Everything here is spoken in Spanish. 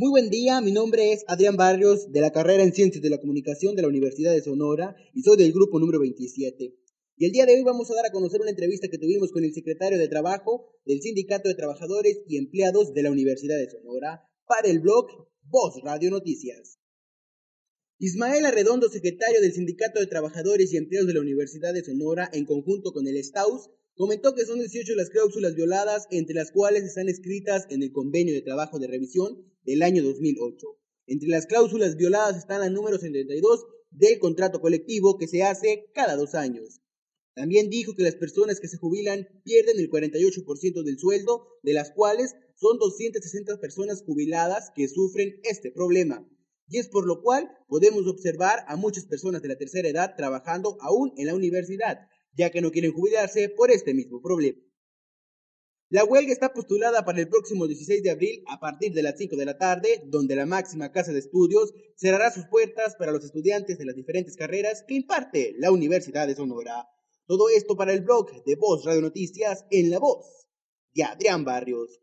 Muy buen día, mi nombre es Adrián Barrios de la carrera en Ciencias de la Comunicación de la Universidad de Sonora y soy del grupo número 27. Y el día de hoy vamos a dar a conocer una entrevista que tuvimos con el secretario de Trabajo del Sindicato de Trabajadores y Empleados de la Universidad de Sonora para el blog Voz Radio Noticias. Ismael Arredondo, secretario del Sindicato de Trabajadores y Empleados de la Universidad de Sonora, en conjunto con el STAUS, comentó que son 18 las cláusulas violadas, entre las cuales están escritas en el convenio de trabajo de revisión del año 2008. Entre las cláusulas violadas están la número 72 del contrato colectivo que se hace cada dos años. También dijo que las personas que se jubilan pierden el 48% del sueldo, de las cuales son 260 personas jubiladas que sufren este problema y es por lo cual podemos observar a muchas personas de la tercera edad trabajando aún en la universidad, ya que no quieren jubilarse por este mismo problema. La huelga está postulada para el próximo 16 de abril a partir de las 5 de la tarde, donde la máxima casa de estudios cerrará sus puertas para los estudiantes de las diferentes carreras que imparte la Universidad de Sonora. Todo esto para el blog de Voz Radio Noticias en la voz de Adrián Barrios.